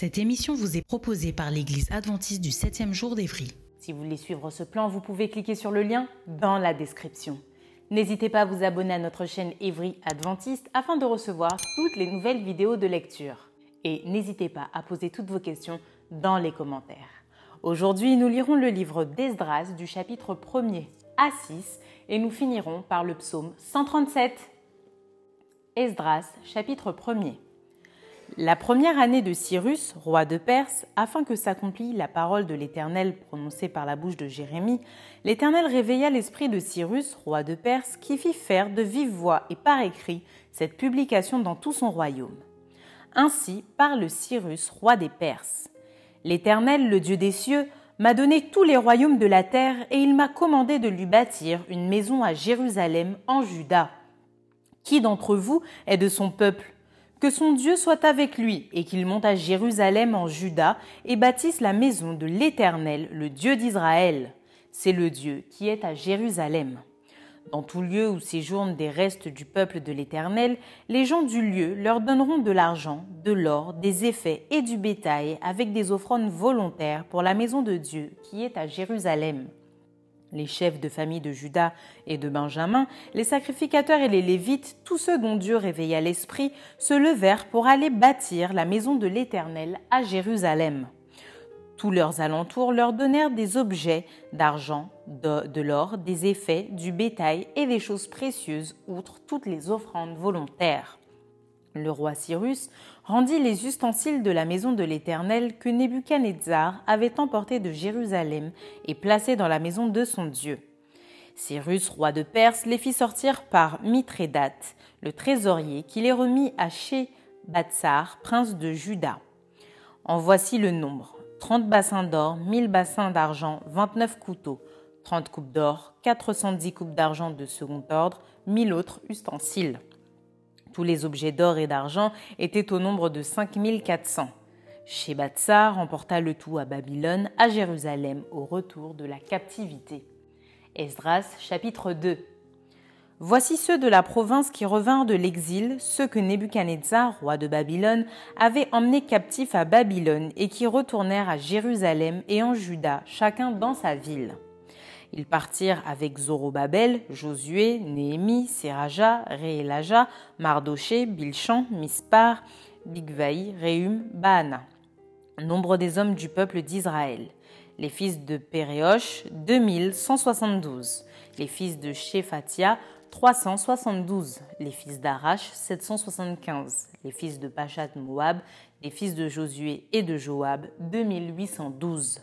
Cette émission vous est proposée par l'Église adventiste du 7e jour d'Évry. Si vous voulez suivre ce plan, vous pouvez cliquer sur le lien dans la description. N'hésitez pas à vous abonner à notre chaîne Évry Adventiste afin de recevoir toutes les nouvelles vidéos de lecture. Et n'hésitez pas à poser toutes vos questions dans les commentaires. Aujourd'hui, nous lirons le livre d'Esdras du chapitre 1er à 6 et nous finirons par le psaume 137. Esdras, chapitre 1er. La première année de Cyrus, roi de Perse, afin que s'accomplît la parole de l'Éternel prononcée par la bouche de Jérémie, l'Éternel réveilla l'esprit de Cyrus, roi de Perse, qui fit faire de vive voix et par écrit cette publication dans tout son royaume. Ainsi parle Cyrus, roi des Perses. L'Éternel, le Dieu des cieux, m'a donné tous les royaumes de la terre et il m'a commandé de lui bâtir une maison à Jérusalem en Juda. Qui d'entre vous est de son peuple que son Dieu soit avec lui et qu'il monte à Jérusalem en Juda et bâtisse la maison de l'Éternel, le Dieu d'Israël. C'est le Dieu qui est à Jérusalem. Dans tout lieu où séjournent des restes du peuple de l'Éternel, les gens du lieu leur donneront de l'argent, de l'or, des effets et du bétail avec des offrandes volontaires pour la maison de Dieu qui est à Jérusalem les chefs de famille de Judas et de Benjamin, les sacrificateurs et les Lévites, tous ceux dont Dieu réveilla l'esprit, se levèrent pour aller bâtir la maison de l'Éternel à Jérusalem. Tous leurs alentours leur donnèrent des objets d'argent, de, de l'or, des effets, du bétail et des choses précieuses, outre toutes les offrandes volontaires. Le roi Cyrus rendit les ustensiles de la maison de l'Éternel que Nebuchadnezzar avait emportés de Jérusalem et placés dans la maison de son Dieu. Cyrus, roi de Perse, les fit sortir par Mithrédate, le trésorier, qui les remit à Batsar, prince de Juda. En voici le nombre 30 bassins d'or, 1000 bassins d'argent, 29 couteaux, 30 coupes d'or, 410 coupes d'argent de second ordre, 1000 autres ustensiles. Tous les objets d'or et d'argent étaient au nombre de 5400. Shebatsar remporta le tout à Babylone, à Jérusalem, au retour de la captivité. Esdras chapitre 2 Voici ceux de la province qui revinrent de l'exil, ceux que Nebuchadnezzar, roi de Babylone, avait emmenés captifs à Babylone et qui retournèrent à Jérusalem et en Juda, chacun dans sa ville. Ils partirent avec Zorobabel, Josué, Néhémie, Seraja, Réélaja, Mardoché, Bilchan, Mispar, Bigvaï, Réhum, Baana. Nombre des hommes du peuple d'Israël. Les fils de Péréosh, 2172. Les fils de Shephatia, 372. Les fils d'Arash, 775. Les fils de Pachat Moab, les fils de Josué et de Joab, 2812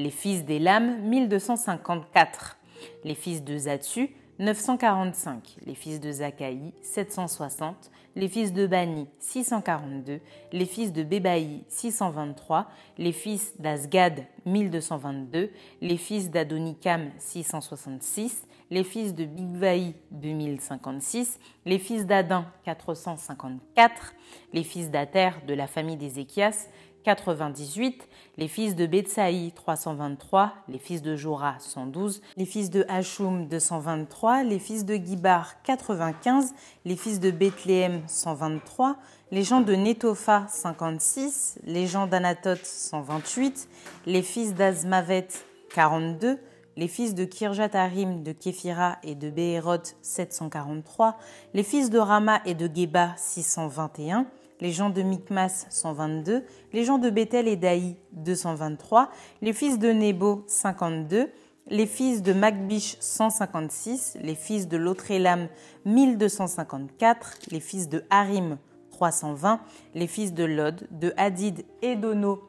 les fils d'Élam 1254, les fils de Zatsu 945, les fils de Zakaï 760, les fils de Bani 642, les fils de Bébaï 623, les fils d'Asgad 1222, les fils d'Adonikam 666, les fils de Bigvaï 2056, les fils d'Adin 454, les fils d'Ater de la famille d'Ézéchias 98, les fils de Betsaï 323, les fils de Jora 112, les fils de Hachum 223, les fils de Gibar 95, les fils de Bethléem 123, les gens de Netopha 56, les gens d'Anatoth 128, les fils d'Azmavet 42, les fils de Kirjatarim, de Képhira et de Béhéroth 743, les fils de Rama et de Geba 621, les gens de Micmas 122, les gens de Bethel et d'Aï 223, les fils de Nebo 52, les fils de Magbish 156, les fils de Lotrelam 1254, les fils de Harim 320, les fils de Lod, de Hadid et d'Ono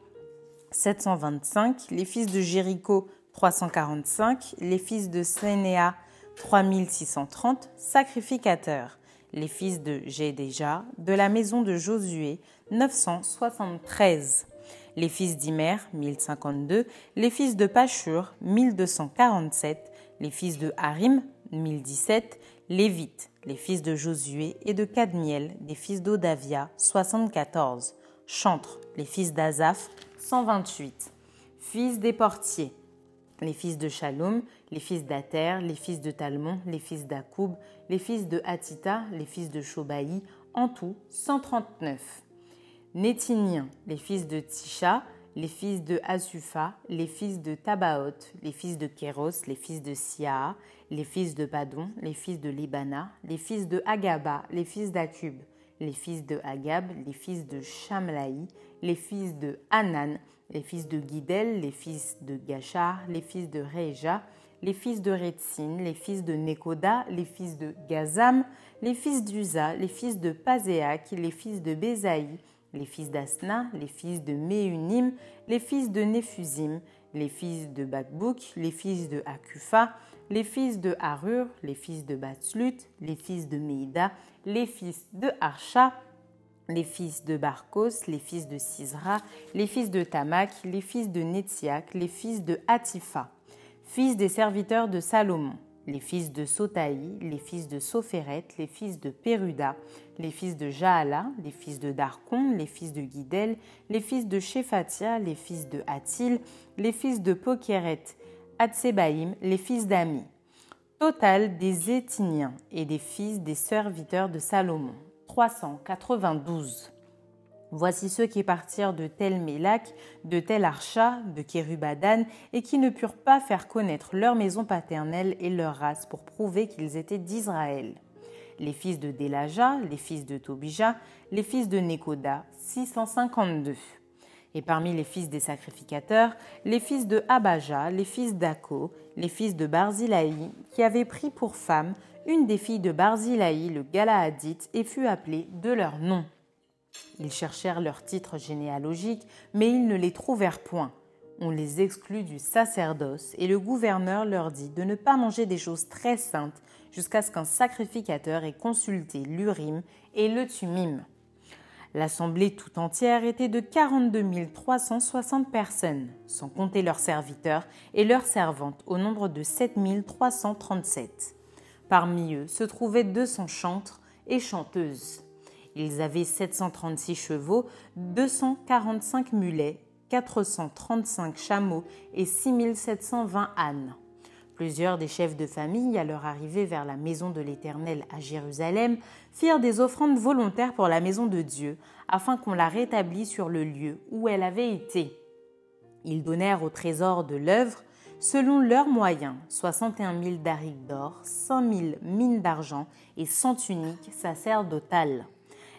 725, les fils de Jéricho 345, les fils de Sénéa 3630, sacrificateurs, les fils de Jédéja, de la maison de Josué 973, les fils d'Imer 1052, les fils de Pachur 1247, les fils de Harim 1017, Lévites, les fils de Josué et de Cadmiel, des fils d'Odavia 74, Chantre, les fils d'Azaph 128, fils des portiers, les fils de Shalom, les fils d'Ater, les fils de Talmon, les fils d'Akoub, les fils de Hatita, les fils de Shobaï, en tout 139. Nétiniens, les fils de Tisha, les fils de Asufa, les fils de Tabaoth, les fils de Kéros, les fils de Sia, les fils de Badon, les fils de Libana, les fils de Agaba, les fils d'Akub, les fils de Agab, les fils de Shamlaï, les fils de Hanan, les fils de Guidel, les fils de Gachar, les fils de Reja, les fils de Retsin, les fils de Nekoda, les fils de Gazam, les fils d'Uza, les fils de Pazéak, les fils de Bézaï, les fils d'Asna, les fils de Méunim, les fils de Néphusim, les fils de Bakbouk, les fils de Akufa, les fils de Harur, les fils de Batslut, les fils de Meida, les fils de Archa, les fils de Barkos, les fils de Sisra, les fils de Tamak, les fils de Netziak, les fils de Hatifa, fils des serviteurs de Salomon, les fils de Sotaï, les fils de Sophéret, les fils de Péruda, les fils de Jaala, les fils de Darkon, les fils de Guidel, les fils de Shephatia, les fils de Hatil, les fils de Pokeret, Hatsebaïm, les fils d'Ami. Total des Étiniens et des fils des serviteurs de Salomon, 392. Voici ceux qui partirent de Tel Mélak, de Tel Archa, de Kérubadan, et qui ne purent pas faire connaître leur maison paternelle et leur race pour prouver qu'ils étaient d'Israël. Les fils de Delaja, les fils de Tobija, les fils de Nekoda, 652. Et parmi les fils des sacrificateurs, les fils de Abaja, les fils d'Ako, les fils de Barzilaï, qui avaient pris pour femme une des filles de Barzilaï, le Galaadite, et fut appelée de leur nom. Ils cherchèrent leur titre généalogique, mais ils ne les trouvèrent point. On les exclut du sacerdoce, et le gouverneur leur dit de ne pas manger des choses très saintes jusqu'à ce qu'un sacrificateur ait consulté l'Urim et le Tumim. L'assemblée tout entière était de 42 360 personnes, sans compter leurs serviteurs et leurs servantes, au nombre de 7 337. Parmi eux se trouvaient 200 chantres et chanteuses. Ils avaient 736 chevaux, 245 mulets, 435 chameaux et 6720 ânes. Plusieurs des chefs de famille, à leur arrivée vers la maison de l'Éternel à Jérusalem, firent des offrandes volontaires pour la maison de Dieu, afin qu'on la rétablît sur le lieu où elle avait été. Ils donnèrent au trésor de l'œuvre, selon leurs moyens, 61 000 darics d'or, 5 000 mines d'argent et 100 tuniques sacerdotales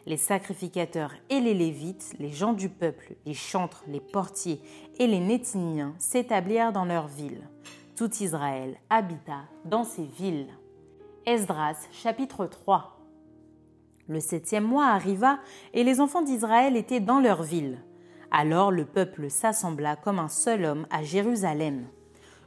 les sacrificateurs et les Lévites, les gens du peuple, les chantres, les portiers et les Nétiniens s'établirent dans leurs villes. Tout Israël habita dans ces villes. Esdras chapitre 3 Le septième mois arriva et les enfants d'Israël étaient dans leurs villes. Alors le peuple s'assembla comme un seul homme à Jérusalem.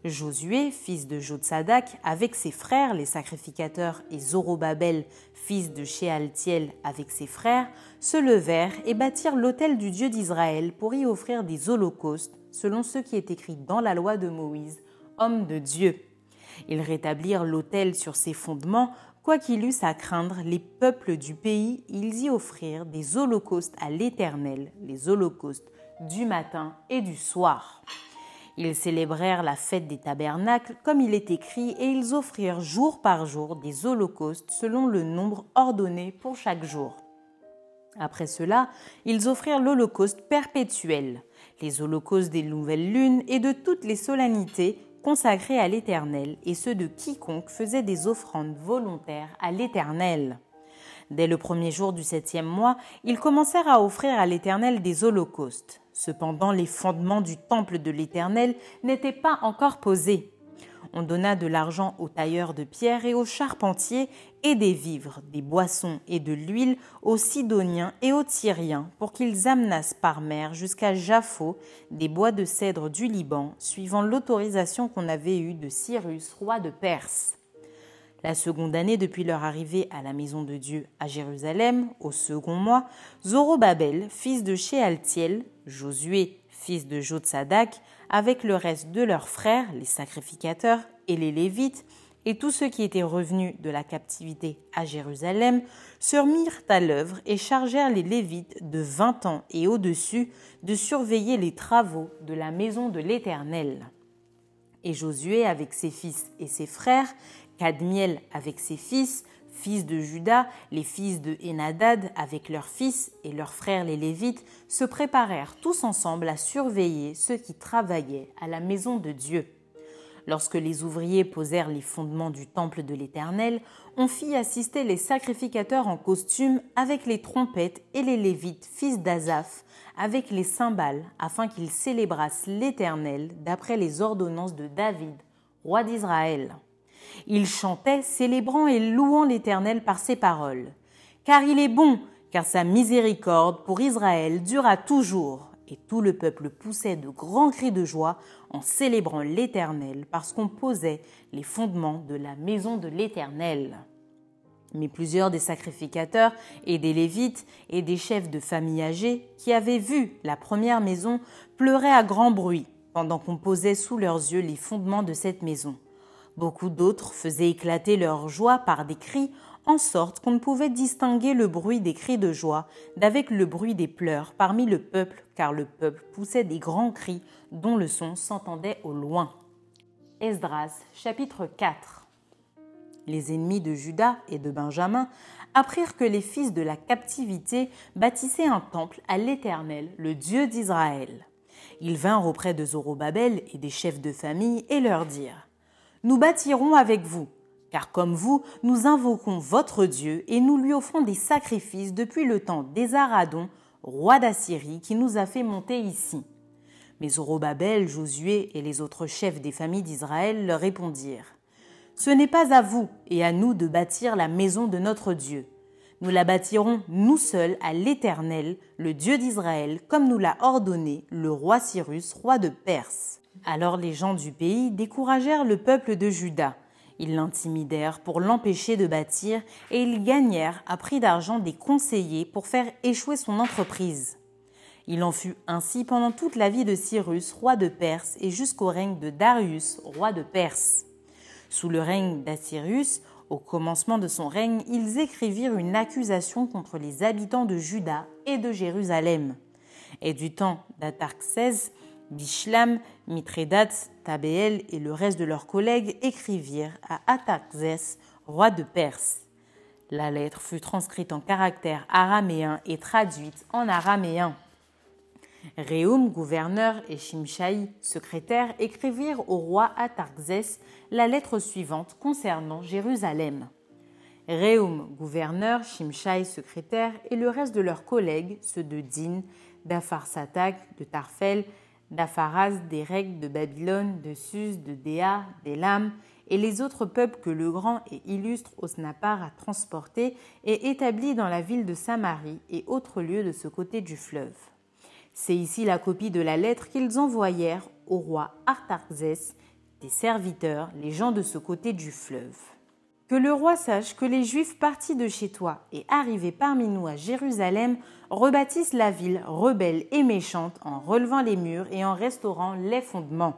Josué, fils de Jotsadak, avec ses frères les sacrificateurs, et Zorobabel, fils de Shealtiel, avec ses frères, se levèrent et bâtirent l'autel du Dieu d'Israël pour y offrir des holocaustes, selon ce qui est écrit dans la loi de Moïse, homme de Dieu. Ils rétablirent l'autel sur ses fondements, quoiqu'il eussent à craindre les peuples du pays, ils y offrirent des holocaustes à l'Éternel, les holocaustes du matin et du soir. Ils célébrèrent la fête des tabernacles comme il est écrit et ils offrirent jour par jour des holocaustes selon le nombre ordonné pour chaque jour. Après cela, ils offrirent l'holocauste perpétuel, les holocaustes des nouvelles lunes et de toutes les solennités consacrées à l'Éternel et ceux de quiconque faisait des offrandes volontaires à l'Éternel. Dès le premier jour du septième mois, ils commencèrent à offrir à l'Éternel des holocaustes. Cependant, les fondements du temple de l'Éternel n'étaient pas encore posés. On donna de l'argent aux tailleurs de pierre et aux charpentiers, et des vivres, des boissons et de l'huile aux Sidoniens et aux Tyriens, pour qu'ils amenassent par mer jusqu'à Jaffo des bois de cèdre du Liban, suivant l'autorisation qu'on avait eue de Cyrus, roi de Perse. La seconde année depuis leur arrivée à la maison de Dieu à Jérusalem, au second mois, Zorobabel, fils de Shealtiel, Josué, fils de Jotsadak, avec le reste de leurs frères, les sacrificateurs et les Lévites, et tous ceux qui étaient revenus de la captivité à Jérusalem, se remirent à l'œuvre et chargèrent les Lévites de vingt ans et au-dessus de surveiller les travaux de la maison de l'Éternel. Et Josué avec ses fils et ses frères, Cadmiel avec ses fils, fils de Judas, les fils de Enadad avec leurs fils et leurs frères les Lévites, se préparèrent tous ensemble à surveiller ceux qui travaillaient à la maison de Dieu. Lorsque les ouvriers posèrent les fondements du temple de l'Éternel, on fit assister les sacrificateurs en costume avec les trompettes et les Lévites, fils d'Azaph, avec les cymbales, afin qu'ils célébrassent l'Éternel d'après les ordonnances de David, roi d'Israël. Ils chantaient, célébrant et louant l'Éternel par ses paroles. Car il est bon, car sa miséricorde pour Israël dura toujours. Et tout le peuple poussait de grands cris de joie en célébrant l'Éternel parce qu'on posait les fondements de la maison de l'Éternel. Mais plusieurs des sacrificateurs et des Lévites et des chefs de famille âgés qui avaient vu la première maison pleuraient à grand bruit pendant qu'on posait sous leurs yeux les fondements de cette maison. Beaucoup d'autres faisaient éclater leur joie par des cris, en sorte qu'on ne pouvait distinguer le bruit des cris de joie d'avec le bruit des pleurs parmi le peuple, car le peuple poussait des grands cris dont le son s'entendait au loin. Esdras chapitre 4 Les ennemis de Judas et de Benjamin apprirent que les fils de la captivité bâtissaient un temple à l'Éternel, le Dieu d'Israël. Ils vinrent auprès de Zorobabel et des chefs de famille et leur dirent nous bâtirons avec vous, car comme vous, nous invoquons votre Dieu et nous lui offrons des sacrifices depuis le temps d'Esaradon, roi d'Assyrie, qui nous a fait monter ici. Mais Zorobabel, Josué et les autres chefs des familles d'Israël leur répondirent Ce n'est pas à vous et à nous de bâtir la maison de notre Dieu. Nous la bâtirons nous seuls à l'Éternel, le Dieu d'Israël, comme nous l'a ordonné le roi Cyrus, roi de Perse. Alors les gens du pays découragèrent le peuple de Juda. Ils l'intimidèrent pour l'empêcher de bâtir et ils gagnèrent à prix d'argent des conseillers pour faire échouer son entreprise. Il en fut ainsi pendant toute la vie de Cyrus, roi de Perse, et jusqu'au règne de Darius, roi de Perse. Sous le règne d'Assyrus, au commencement de son règne, ils écrivirent une accusation contre les habitants de Juda et de Jérusalem. Et du temps d'Atarxès, Bishlam, Mithredates, Tabéel et le reste de leurs collègues écrivirent à Ataxès, roi de Perse. La lettre fut transcrite en caractères araméens et traduite en araméen. Réum, gouverneur, et Shimshai, secrétaire, écrivirent au roi Atarxès la lettre suivante concernant Jérusalem. Réum, gouverneur, Shimshai, secrétaire, et le reste de leurs collègues, ceux de Din, d'Apharsatak, de Tarfel, d'Apharas, des Règles, de Babylone, de Sus, de Déa, d'Elam, et les autres peuples que le grand et illustre Osnapar a transportés et établis dans la ville de Samarie et autres lieux de ce côté du fleuve. C'est ici la copie de la lettre qu'ils envoyèrent au roi Artaxès, des serviteurs, les gens de ce côté du fleuve. Que le roi sache que les Juifs partis de chez toi et arrivés parmi nous à Jérusalem rebâtissent la ville rebelle et méchante en relevant les murs et en restaurant les fondements.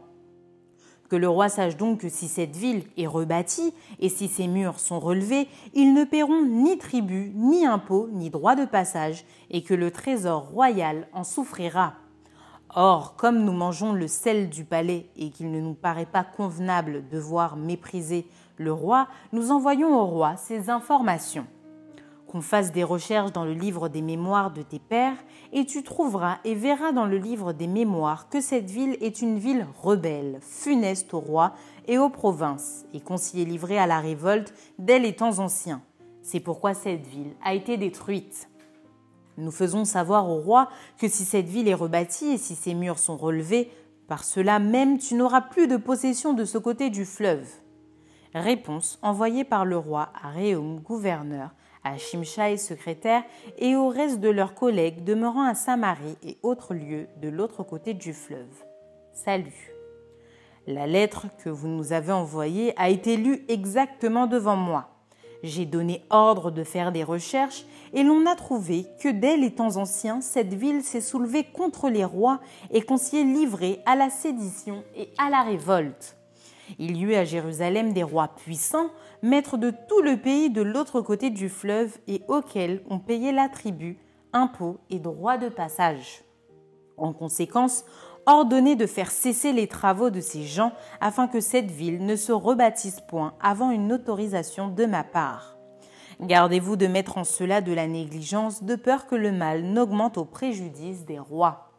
Que le roi sache donc que si cette ville est rebâtie et si ses murs sont relevés, ils ne paieront ni tribut, ni impôts, ni droit de passage, et que le trésor royal en souffrira. Or, comme nous mangeons le sel du palais et qu'il ne nous paraît pas convenable de voir mépriser le roi, nous envoyons au roi ces informations. Qu'on fasse des recherches dans le livre des mémoires de tes pères, et tu trouveras et verras dans le livre des mémoires que cette ville est une ville rebelle, funeste au roi et aux provinces, et qu'on s'y est livré à la révolte dès les temps anciens. C'est pourquoi cette ville a été détruite. Nous faisons savoir au roi que si cette ville est rebâtie et si ses murs sont relevés, Par cela même tu n'auras plus de possession de ce côté du fleuve. Réponse envoyée par le roi à Réum, gouverneur, à Shimshai, secrétaire, et au reste de leurs collègues demeurant à Samarie et autres lieux de l'autre côté du fleuve. Salut. La lettre que vous nous avez envoyée a été lue exactement devant moi. J'ai donné ordre de faire des recherches et l'on a trouvé que dès les temps anciens, cette ville s'est soulevée contre les rois et qu'on s'y est livré à la sédition et à la révolte. Il y eut à Jérusalem des rois puissants, maîtres de tout le pays de l'autre côté du fleuve et auxquels on payait la tribu, impôts et droits de passage. En conséquence, ordonné de faire cesser les travaux de ces gens afin que cette ville ne se rebâtisse point avant une autorisation de ma part. Gardez-vous de mettre en cela de la négligence de peur que le mal n'augmente au préjudice des rois.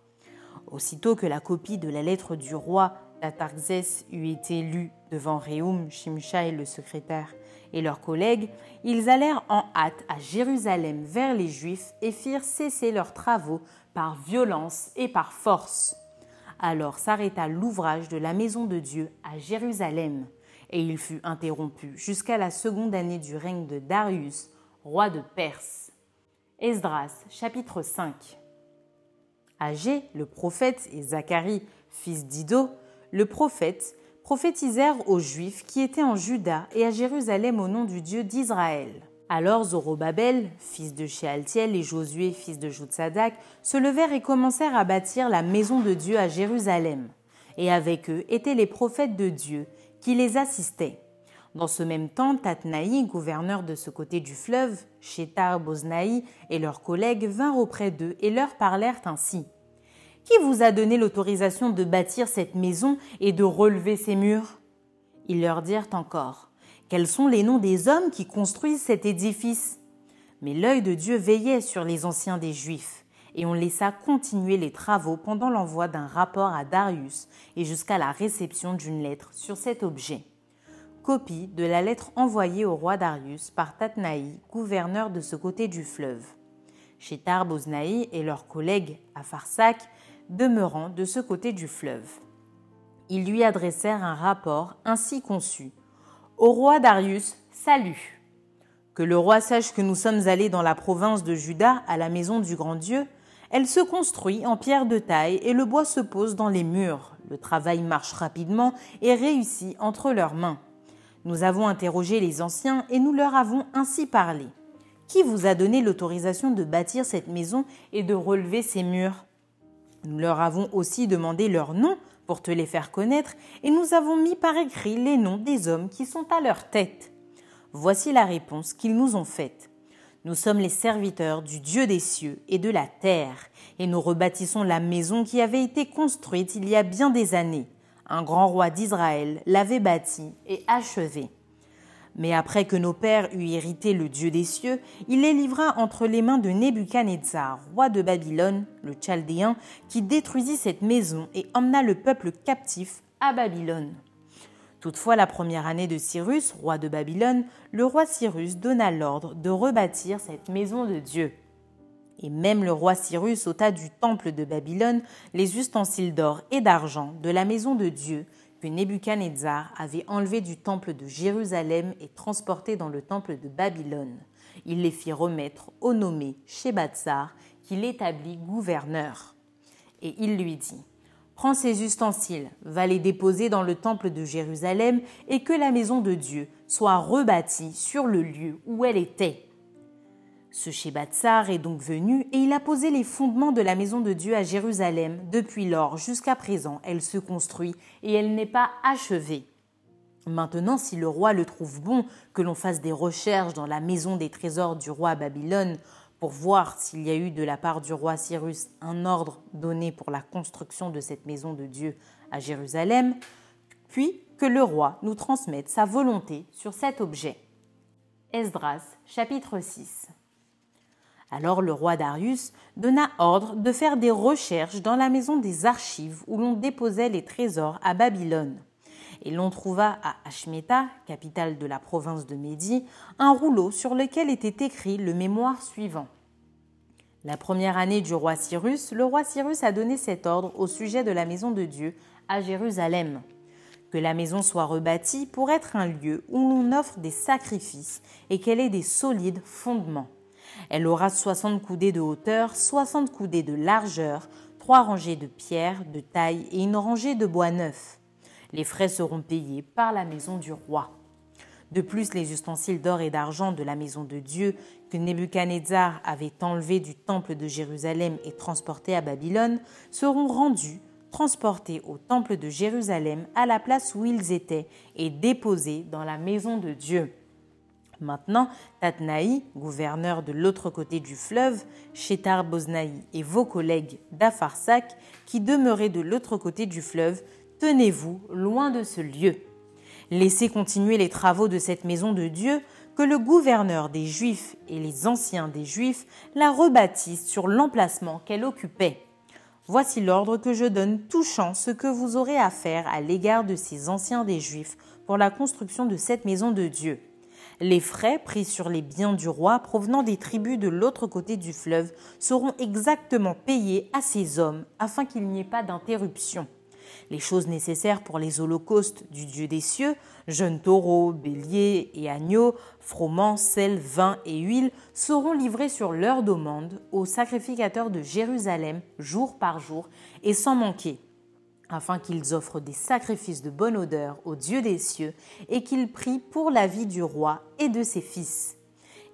Aussitôt que la copie de la lettre du roi Tatarxès eut été lue devant Réum, Shimshai le secrétaire et leurs collègues, ils allèrent en hâte à Jérusalem vers les Juifs et firent cesser leurs travaux par violence et par force. Alors s'arrêta l'ouvrage de la maison de Dieu à Jérusalem, et il fut interrompu jusqu'à la seconde année du règne de Darius, roi de Perse. Esdras chapitre 5 Agé, le prophète, et Zacharie, fils d'Ido, le prophète, prophétisèrent aux Juifs qui étaient en Juda et à Jérusalem au nom du Dieu d'Israël. Alors Zorobabel, fils de Shealtiel, et Josué, fils de Joutsadak, se levèrent et commencèrent à bâtir la maison de Dieu à Jérusalem. Et avec eux étaient les prophètes de Dieu, qui les assistaient. Dans ce même temps, Tatnaï, gouverneur de ce côté du fleuve, Shetar Boznaï et leurs collègues vinrent auprès d'eux et leur parlèrent ainsi. Qui vous a donné l'autorisation de bâtir cette maison et de relever ses murs? Ils leur dirent encore quels sont les noms des hommes qui construisent cet édifice? Mais l'œil de Dieu veillait sur les anciens des Juifs, et on laissa continuer les travaux pendant l'envoi d'un rapport à Darius et jusqu'à la réception d'une lettre sur cet objet. Copie de la lettre envoyée au roi Darius par Tatnaï, gouverneur de ce côté du fleuve. Chez Boznaï et leurs collègues à Farsak, demeurant de ce côté du fleuve. Ils lui adressèrent un rapport ainsi conçu au roi Darius, salut. Que le roi sache que nous sommes allés dans la province de Juda à la maison du grand Dieu. Elle se construit en pierre de taille et le bois se pose dans les murs. Le travail marche rapidement et réussit entre leurs mains. Nous avons interrogé les anciens et nous leur avons ainsi parlé. Qui vous a donné l'autorisation de bâtir cette maison et de relever ces murs? Nous leur avons aussi demandé leur nom pour te les faire connaître, et nous avons mis par écrit les noms des hommes qui sont à leur tête. Voici la réponse qu'ils nous ont faite. Nous sommes les serviteurs du Dieu des cieux et de la terre, et nous rebâtissons la maison qui avait été construite il y a bien des années. Un grand roi d'Israël l'avait bâtie et achevée. Mais après que nos pères eurent hérité le Dieu des cieux, il les livra entre les mains de Nebuchadnezzar, roi de Babylone, le Chaldéen, qui détruisit cette maison et emmena le peuple captif à Babylone. Toutefois, la première année de Cyrus, roi de Babylone, le roi Cyrus donna l'ordre de rebâtir cette maison de Dieu. Et même le roi Cyrus ôta du temple de Babylone les ustensiles d'or et d'argent de la maison de Dieu que Nebuchadnezzar avait enlevé du temple de Jérusalem et transporté dans le temple de Babylone. Il les fit remettre au nommé Shebatsar, qui l'établit gouverneur. Et il lui dit Prends ces ustensiles, va les déposer dans le temple de Jérusalem, et que la maison de Dieu soit rebâtie sur le lieu où elle était. Ce Shebatsar est donc venu et il a posé les fondements de la maison de Dieu à Jérusalem. Depuis lors jusqu'à présent, elle se construit et elle n'est pas achevée. Maintenant, si le roi le trouve bon que l'on fasse des recherches dans la maison des trésors du roi Babylone pour voir s'il y a eu de la part du roi Cyrus un ordre donné pour la construction de cette maison de Dieu à Jérusalem, puis que le roi nous transmette sa volonté sur cet objet. Esdras chapitre 6 alors le roi Darius donna ordre de faire des recherches dans la maison des archives où l'on déposait les trésors à Babylone. Et l'on trouva à Ashmeta, capitale de la province de Médie, un rouleau sur lequel était écrit le mémoire suivant. La première année du roi Cyrus, le roi Cyrus a donné cet ordre au sujet de la maison de Dieu à Jérusalem. Que la maison soit rebâtie pour être un lieu où l'on offre des sacrifices et qu'elle ait des solides fondements. Elle aura 60 coudées de hauteur, 60 coudées de largeur, trois rangées de pierres de taille et une rangée de bois neuf. Les frais seront payés par la maison du roi. De plus, les ustensiles d'or et d'argent de la maison de Dieu que Nebuchadnezzar avait enlevés du temple de Jérusalem et transportés à Babylone seront rendus, transportés au temple de Jérusalem à la place où ils étaient et déposés dans la maison de Dieu. Maintenant, Tatnaï, gouverneur de l'autre côté du fleuve, Shetar Boznaï et vos collègues d'Afarsak, qui demeuraient de l'autre côté du fleuve, tenez-vous loin de ce lieu. Laissez continuer les travaux de cette maison de Dieu, que le gouverneur des Juifs et les anciens des Juifs la rebâtissent sur l'emplacement qu'elle occupait. Voici l'ordre que je donne touchant ce que vous aurez à faire à l'égard de ces anciens des Juifs pour la construction de cette maison de Dieu. Les frais pris sur les biens du roi provenant des tribus de l'autre côté du fleuve seront exactement payés à ces hommes afin qu'il n'y ait pas d'interruption. Les choses nécessaires pour les holocaustes du Dieu des cieux, jeunes taureaux, béliers et agneaux, froment, sel, vin et huile, seront livrés sur leur demande aux sacrificateurs de Jérusalem jour par jour et sans manquer afin qu'ils offrent des sacrifices de bonne odeur au Dieu des cieux, et qu'ils prient pour la vie du roi et de ses fils.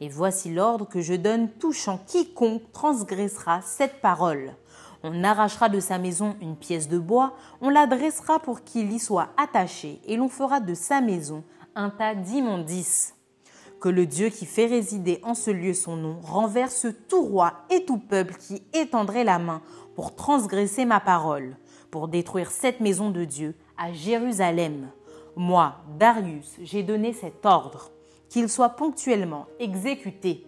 Et voici l'ordre que je donne touchant quiconque transgressera cette parole. On arrachera de sa maison une pièce de bois, on la dressera pour qu'il y soit attaché, et l'on fera de sa maison un tas d'immondices. Que le Dieu qui fait résider en ce lieu son nom renverse tout roi et tout peuple qui étendrait la main pour transgresser ma parole pour détruire cette maison de Dieu à Jérusalem. Moi, Darius, j'ai donné cet ordre, qu'il soit ponctuellement exécuté.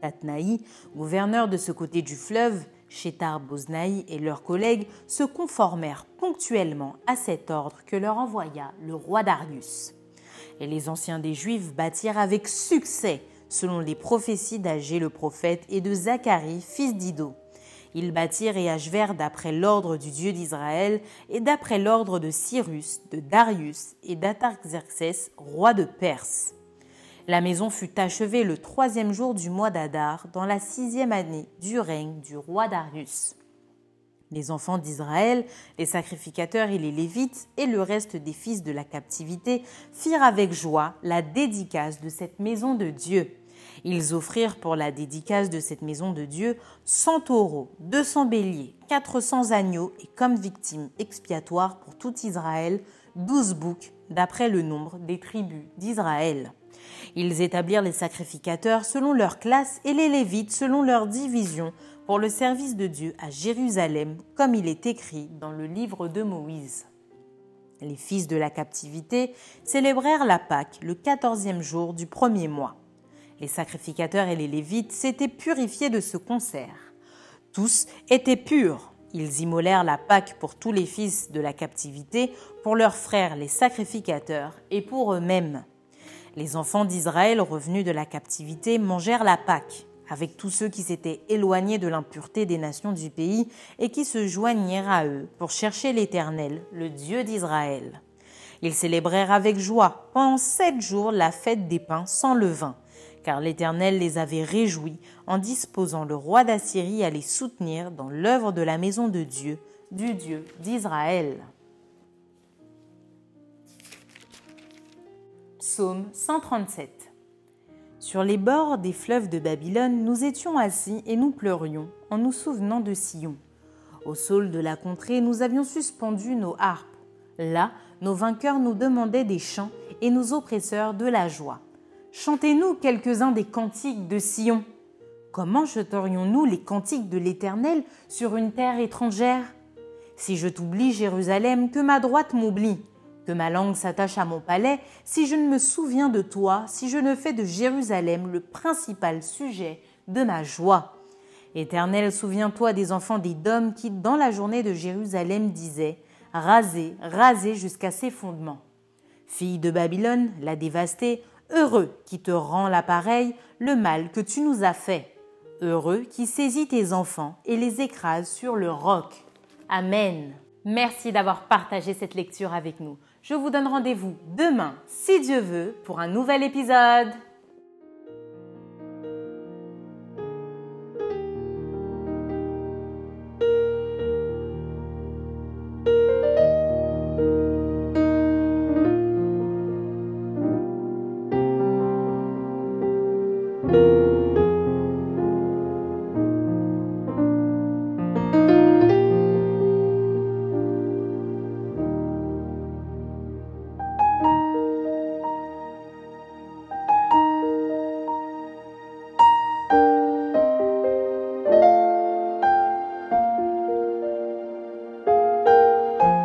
Tatnaï, gouverneur de ce côté du fleuve, Shetar Boznaï et leurs collègues se conformèrent ponctuellement à cet ordre que leur envoya le roi Darius. Et les anciens des Juifs bâtirent avec succès, selon les prophéties d'Agé le prophète et de Zacharie, fils d'Ido. Ils bâtirent et achevèrent d'après l'ordre du Dieu d'Israël et d'après l'ordre de Cyrus, de Darius et d'Atarxerxès, roi de Perse. La maison fut achevée le troisième jour du mois d'Adar, dans la sixième année du règne du roi Darius. Les enfants d'Israël, les sacrificateurs et les Lévites et le reste des fils de la captivité firent avec joie la dédicace de cette maison de Dieu. Ils offrirent pour la dédicace de cette maison de Dieu 100 taureaux, 200 béliers, 400 agneaux et comme victime expiatoire pour tout Israël, 12 boucs d'après le nombre des tribus d'Israël. Ils établirent les sacrificateurs selon leur classe et les Lévites selon leur division pour le service de Dieu à Jérusalem, comme il est écrit dans le livre de Moïse. Les fils de la captivité célébrèrent la Pâque le quatorzième jour du premier mois. Les sacrificateurs et les Lévites s'étaient purifiés de ce concert. Tous étaient purs. Ils immolèrent la Pâque pour tous les fils de la captivité, pour leurs frères les sacrificateurs et pour eux-mêmes. Les enfants d'Israël revenus de la captivité mangèrent la Pâque avec tous ceux qui s'étaient éloignés de l'impureté des nations du pays et qui se joignirent à eux pour chercher l'Éternel, le Dieu d'Israël. Ils célébrèrent avec joie pendant sept jours la fête des pains sans levain, car l'Éternel les avait réjouis en disposant le roi d'Assyrie à les soutenir dans l'œuvre de la maison de Dieu, du Dieu d'Israël. Psaume 137 Sur les bords des fleuves de Babylone, nous étions assis et nous pleurions en nous souvenant de Sion. Au saule de la contrée, nous avions suspendu nos harpes. Là, nos vainqueurs nous demandaient des chants et nos oppresseurs de la joie. Chantez-nous quelques-uns des cantiques de Sion. Comment chanterions-nous les cantiques de l'Éternel sur une terre étrangère? Si je t'oublie, Jérusalem, que ma droite m'oublie, que ma langue s'attache à mon palais, si je ne me souviens de toi, si je ne fais de Jérusalem le principal sujet de ma joie. Éternel, souviens-toi des enfants d'Édom qui, dans la journée de Jérusalem, disaient Rasez, rasez jusqu'à ses fondements. Fille de Babylone, la dévastée, Heureux qui te rend l'appareil, le mal que tu nous as fait. heureux qui saisit tes enfants et les écrase sur le roc. Amen. Merci d'avoir partagé cette lecture avec nous. Je vous donne rendez-vous demain, si Dieu veut, pour un nouvel épisode.